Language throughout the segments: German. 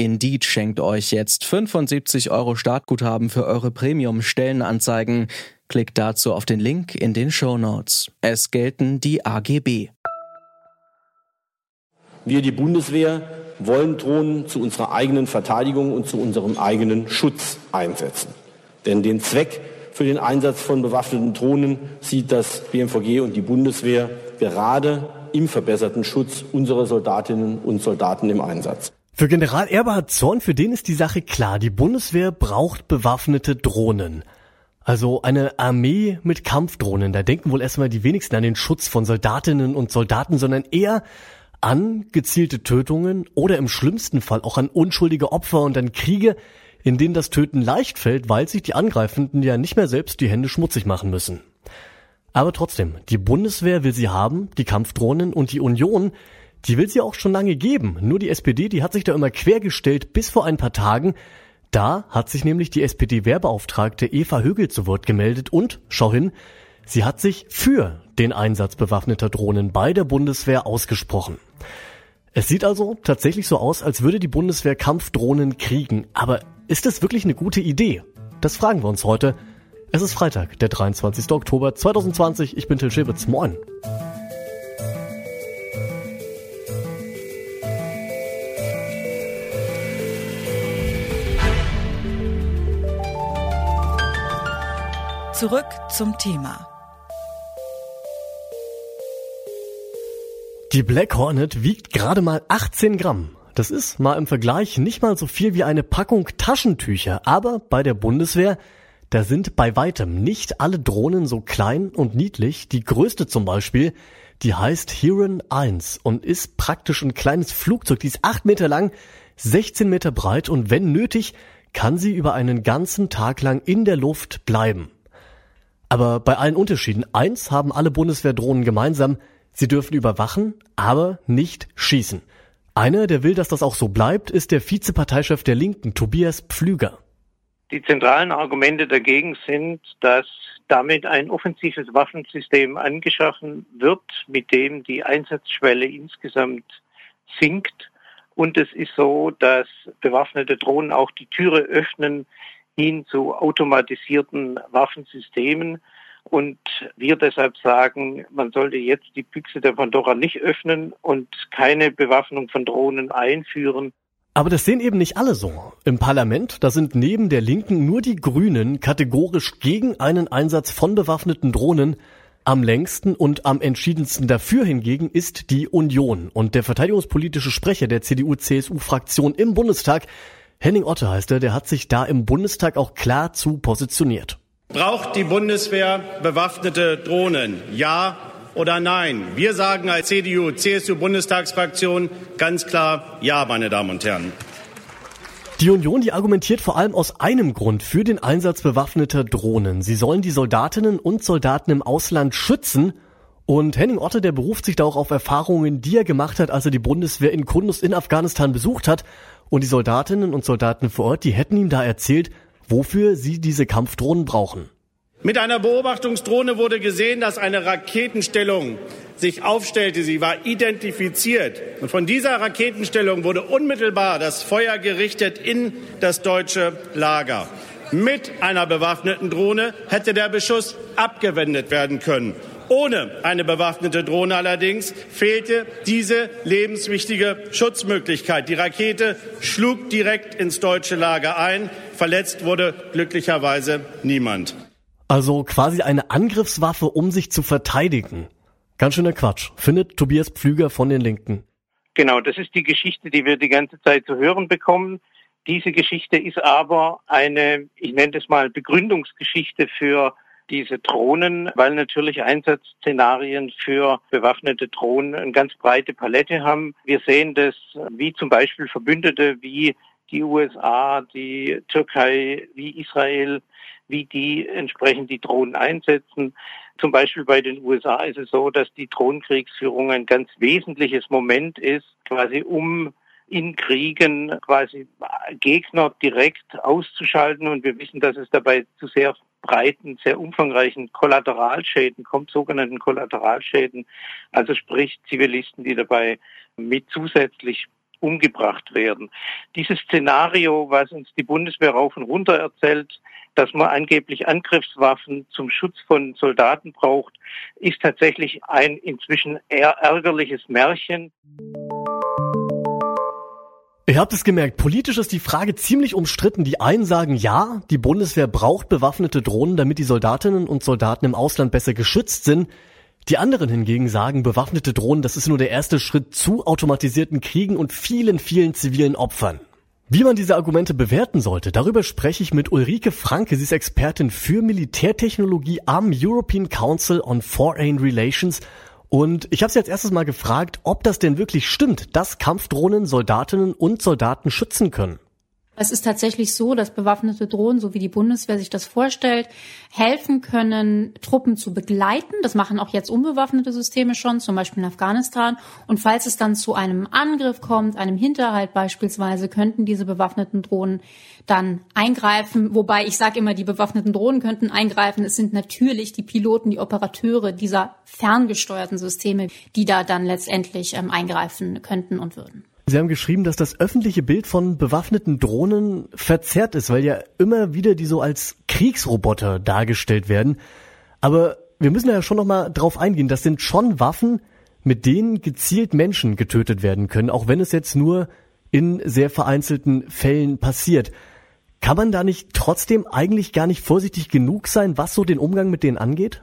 Indeed schenkt euch jetzt 75 Euro Startguthaben für eure Premium-Stellenanzeigen. Klickt dazu auf den Link in den Show Notes. Es gelten die AGB. Wir, die Bundeswehr, wollen Drohnen zu unserer eigenen Verteidigung und zu unserem eigenen Schutz einsetzen. Denn den Zweck für den Einsatz von bewaffneten Drohnen sieht das BMVG und die Bundeswehr gerade im verbesserten Schutz unserer Soldatinnen und Soldaten im Einsatz. Für General Eberhard Zorn, für den ist die Sache klar. Die Bundeswehr braucht bewaffnete Drohnen. Also eine Armee mit Kampfdrohnen. Da denken wohl erstmal die wenigsten an den Schutz von Soldatinnen und Soldaten, sondern eher an gezielte Tötungen oder im schlimmsten Fall auch an unschuldige Opfer und an Kriege, in denen das Töten leicht fällt, weil sich die Angreifenden ja nicht mehr selbst die Hände schmutzig machen müssen. Aber trotzdem, die Bundeswehr will sie haben, die Kampfdrohnen und die Union, die will sie auch schon lange geben. Nur die SPD, die hat sich da immer quergestellt bis vor ein paar Tagen. Da hat sich nämlich die SPD-Wehrbeauftragte Eva Högel zu Wort gemeldet und, schau hin, sie hat sich für den Einsatz bewaffneter Drohnen bei der Bundeswehr ausgesprochen. Es sieht also tatsächlich so aus, als würde die Bundeswehr Kampfdrohnen kriegen. Aber ist es wirklich eine gute Idee? Das fragen wir uns heute. Es ist Freitag, der 23. Oktober 2020. Ich bin Till Schäbitz. Moin. Zurück zum Thema. Die Black Hornet wiegt gerade mal 18 Gramm. Das ist mal im Vergleich nicht mal so viel wie eine Packung Taschentücher, aber bei der Bundeswehr, da sind bei weitem nicht alle Drohnen so klein und niedlich. Die größte zum Beispiel, die heißt Heron 1 und ist praktisch ein kleines Flugzeug. Die ist 8 Meter lang, 16 Meter breit und wenn nötig, kann sie über einen ganzen Tag lang in der Luft bleiben. Aber bei allen Unterschieden, eins haben alle Bundeswehrdrohnen gemeinsam, Sie dürfen überwachen, aber nicht schießen. Einer, der will, dass das auch so bleibt, ist der Vizeparteichef der Linken, Tobias Pflüger. Die zentralen Argumente dagegen sind, dass damit ein offensives Waffensystem angeschaffen wird, mit dem die Einsatzschwelle insgesamt sinkt. Und es ist so, dass bewaffnete Drohnen auch die Türe öffnen hin zu automatisierten Waffensystemen. Und wir deshalb sagen, man sollte jetzt die Büchse der Pandora nicht öffnen und keine Bewaffnung von Drohnen einführen. Aber das sehen eben nicht alle so. Im Parlament, da sind neben der Linken nur die Grünen kategorisch gegen einen Einsatz von bewaffneten Drohnen. Am längsten und am entschiedensten dafür hingegen ist die Union. Und der verteidigungspolitische Sprecher der CDU-CSU-Fraktion im Bundestag, Henning Otte heißt er, der hat sich da im Bundestag auch klar zu positioniert. Braucht die Bundeswehr bewaffnete Drohnen? Ja oder nein? Wir sagen als CDU, CSU Bundestagsfraktion ganz klar Ja, meine Damen und Herren. Die Union, die argumentiert vor allem aus einem Grund für den Einsatz bewaffneter Drohnen. Sie sollen die Soldatinnen und Soldaten im Ausland schützen. Und Henning Otte, der beruft sich da auch auf Erfahrungen, die er gemacht hat, als er die Bundeswehr in Kundus in Afghanistan besucht hat. Und die Soldatinnen und Soldaten vor Ort, die hätten ihm da erzählt, wofür sie diese Kampfdrohnen brauchen. Mit einer Beobachtungsdrohne wurde gesehen, dass eine Raketenstellung sich aufstellte. Sie war identifiziert. Und von dieser Raketenstellung wurde unmittelbar das Feuer gerichtet in das deutsche Lager. Mit einer bewaffneten Drohne hätte der Beschuss abgewendet werden können. Ohne eine bewaffnete Drohne allerdings fehlte diese lebenswichtige Schutzmöglichkeit. Die Rakete schlug direkt ins deutsche Lager ein. Verletzt wurde glücklicherweise niemand. Also quasi eine Angriffswaffe, um sich zu verteidigen. Ganz schöner Quatsch, findet Tobias Pflüger von den Linken. Genau, das ist die Geschichte, die wir die ganze Zeit zu hören bekommen. Diese Geschichte ist aber eine, ich nenne es mal, Begründungsgeschichte für diese Drohnen, weil natürlich Einsatzszenarien für bewaffnete Drohnen eine ganz breite Palette haben. Wir sehen das, wie zum Beispiel Verbündete wie die USA, die Türkei, wie Israel, wie die entsprechend die Drohnen einsetzen. Zum Beispiel bei den USA ist es so, dass die Drohnenkriegsführung ein ganz wesentliches Moment ist, quasi um in Kriegen quasi Gegner direkt auszuschalten. Und wir wissen, dass es dabei zu sehr breiten, sehr umfangreichen Kollateralschäden kommt, sogenannten Kollateralschäden. Also sprich Zivilisten, die dabei mit zusätzlich umgebracht werden. Dieses Szenario, was uns die Bundeswehr rauf und runter erzählt, dass man angeblich Angriffswaffen zum Schutz von Soldaten braucht, ist tatsächlich ein inzwischen eher ärgerliches Märchen. Ihr habt es gemerkt, politisch ist die Frage ziemlich umstritten. Die einen sagen ja, die Bundeswehr braucht bewaffnete Drohnen, damit die Soldatinnen und Soldaten im Ausland besser geschützt sind. Die anderen hingegen sagen, bewaffnete Drohnen, das ist nur der erste Schritt zu automatisierten Kriegen und vielen, vielen zivilen Opfern. Wie man diese Argumente bewerten sollte, darüber spreche ich mit Ulrike Franke. Sie ist Expertin für Militärtechnologie am European Council on Foreign Relations. Und ich habe sie als erstes mal gefragt, ob das denn wirklich stimmt, dass Kampfdrohnen Soldatinnen und Soldaten schützen können. Es ist tatsächlich so, dass bewaffnete Drohnen, so wie die Bundeswehr sich das vorstellt, helfen können, Truppen zu begleiten. Das machen auch jetzt unbewaffnete Systeme schon, zum Beispiel in Afghanistan. Und falls es dann zu einem Angriff kommt, einem Hinterhalt beispielsweise, könnten diese bewaffneten Drohnen dann eingreifen. Wobei ich sage immer, die bewaffneten Drohnen könnten eingreifen. Es sind natürlich die Piloten, die Operateure dieser ferngesteuerten Systeme, die da dann letztendlich ähm, eingreifen könnten und würden. Sie haben geschrieben, dass das öffentliche Bild von bewaffneten Drohnen verzerrt ist, weil ja immer wieder die so als Kriegsroboter dargestellt werden. Aber wir müssen ja schon noch mal drauf eingehen. Das sind schon Waffen, mit denen gezielt Menschen getötet werden können, auch wenn es jetzt nur in sehr vereinzelten Fällen passiert. Kann man da nicht trotzdem eigentlich gar nicht vorsichtig genug sein, was so den Umgang mit denen angeht?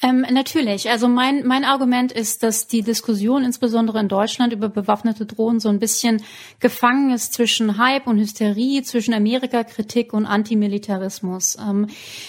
Ähm, natürlich. Also mein, mein Argument ist, dass die Diskussion insbesondere in Deutschland über bewaffnete Drohnen so ein bisschen gefangen ist zwischen Hype und Hysterie, zwischen Amerika-Kritik und Antimilitarismus. Ähm,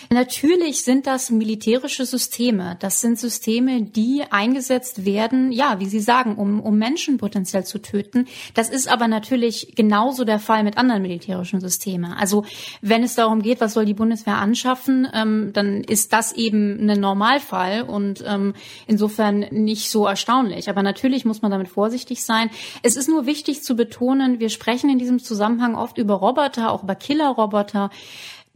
natürlich sind das militärische Systeme. Das sind Systeme, die eingesetzt werden, ja, wie Sie sagen, um, um Menschen potenziell zu töten. Das ist aber natürlich genauso der Fall mit anderen militärischen Systemen. Also wenn es darum geht, was soll die Bundeswehr anschaffen, ähm, dann ist das eben eine Normalfall. Fall und ähm, insofern nicht so erstaunlich. Aber natürlich muss man damit vorsichtig sein. Es ist nur wichtig zu betonen, wir sprechen in diesem Zusammenhang oft über Roboter, auch über Killerroboter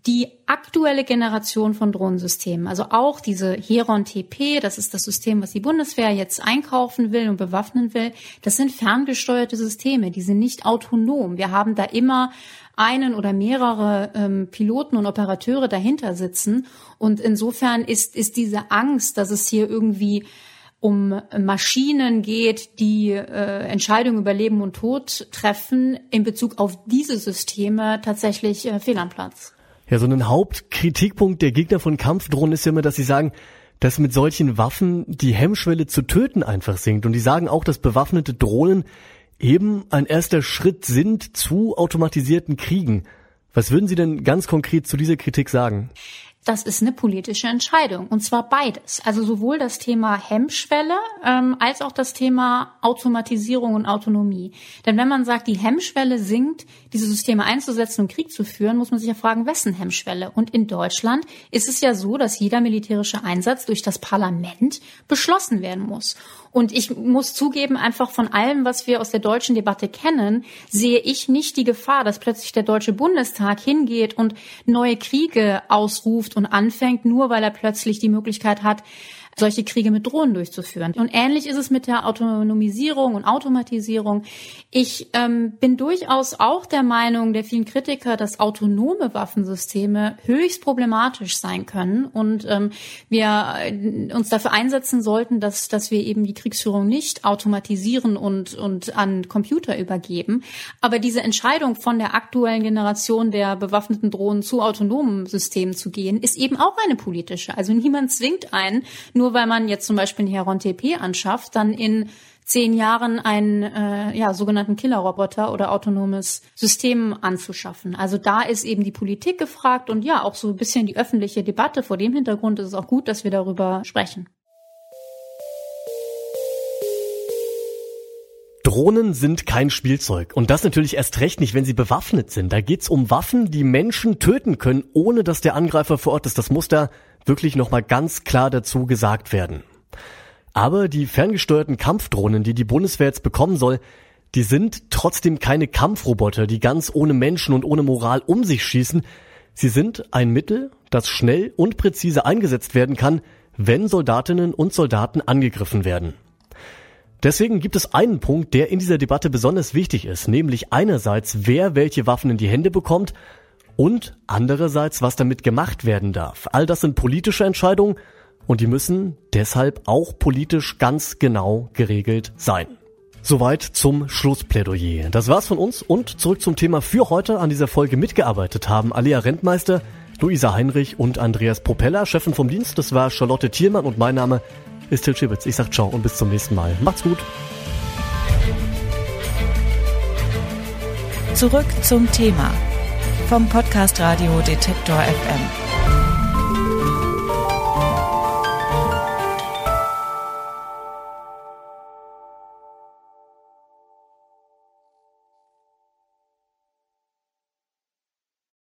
die aktuelle Generation von Drohnensystemen, also auch diese Heron TP, das ist das System, was die Bundeswehr jetzt einkaufen will und bewaffnen will, das sind ferngesteuerte Systeme, die sind nicht autonom. Wir haben da immer einen oder mehrere ähm, Piloten und Operateure dahinter sitzen. Und insofern ist, ist diese Angst, dass es hier irgendwie um Maschinen geht, die äh, Entscheidungen über Leben und Tod treffen, in Bezug auf diese Systeme tatsächlich äh, fehl am Platz. Ja, so ein Hauptkritikpunkt der Gegner von Kampfdrohnen ist ja immer, dass sie sagen, dass mit solchen Waffen die Hemmschwelle zu töten einfach sinkt. Und die sagen auch, dass bewaffnete Drohnen eben ein erster Schritt sind zu automatisierten Kriegen. Was würden Sie denn ganz konkret zu dieser Kritik sagen? Das ist eine politische Entscheidung. Und zwar beides. Also sowohl das Thema Hemmschwelle ähm, als auch das Thema Automatisierung und Autonomie. Denn wenn man sagt, die Hemmschwelle sinkt, diese Systeme einzusetzen und Krieg zu führen, muss man sich ja fragen, wessen Hemmschwelle? Und in Deutschland ist es ja so, dass jeder militärische Einsatz durch das Parlament beschlossen werden muss. Und ich muss zugeben, einfach von allem, was wir aus der deutschen Debatte kennen, sehe ich nicht die Gefahr, dass plötzlich der Deutsche Bundestag hingeht und neue Kriege ausruft und anfängt, nur weil er plötzlich die Möglichkeit hat, solche Kriege mit Drohnen durchzuführen. Und ähnlich ist es mit der Autonomisierung und Automatisierung. Ich ähm, bin durchaus auch der Meinung der vielen Kritiker, dass autonome Waffensysteme höchst problematisch sein können und ähm, wir äh, uns dafür einsetzen sollten, dass, dass wir eben die Kriegsführung nicht automatisieren und, und an Computer übergeben. Aber diese Entscheidung von der aktuellen Generation der bewaffneten Drohnen zu autonomen Systemen zu gehen, ist eben auch eine politische. Also niemand zwingt einen, nur nur weil man jetzt zum Beispiel einen Heron TP anschafft, dann in zehn Jahren einen äh, ja, sogenannten Killerroboter oder autonomes System anzuschaffen. Also da ist eben die Politik gefragt und ja, auch so ein bisschen die öffentliche Debatte. Vor dem Hintergrund ist es auch gut, dass wir darüber sprechen. Drohnen sind kein Spielzeug. Und das natürlich erst recht nicht, wenn sie bewaffnet sind. Da geht's um Waffen, die Menschen töten können, ohne dass der Angreifer vor Ort ist. Das muss da wirklich nochmal ganz klar dazu gesagt werden. Aber die ferngesteuerten Kampfdrohnen, die die Bundeswehr jetzt bekommen soll, die sind trotzdem keine Kampfroboter, die ganz ohne Menschen und ohne Moral um sich schießen. Sie sind ein Mittel, das schnell und präzise eingesetzt werden kann, wenn Soldatinnen und Soldaten angegriffen werden. Deswegen gibt es einen Punkt, der in dieser Debatte besonders wichtig ist, nämlich einerseits, wer welche Waffen in die Hände bekommt und andererseits, was damit gemacht werden darf. All das sind politische Entscheidungen und die müssen deshalb auch politisch ganz genau geregelt sein. Soweit zum Schlussplädoyer. Das war's von uns und zurück zum Thema für heute an dieser Folge mitgearbeitet haben Alia Rentmeister, Luisa Heinrich und Andreas Propeller, Chefin vom Dienst. Das war Charlotte Thielmann und mein Name ist Til Schibitz. Ich sag ciao und bis zum nächsten Mal. Macht's gut. Zurück zum Thema vom Podcast Radio Detektor FM.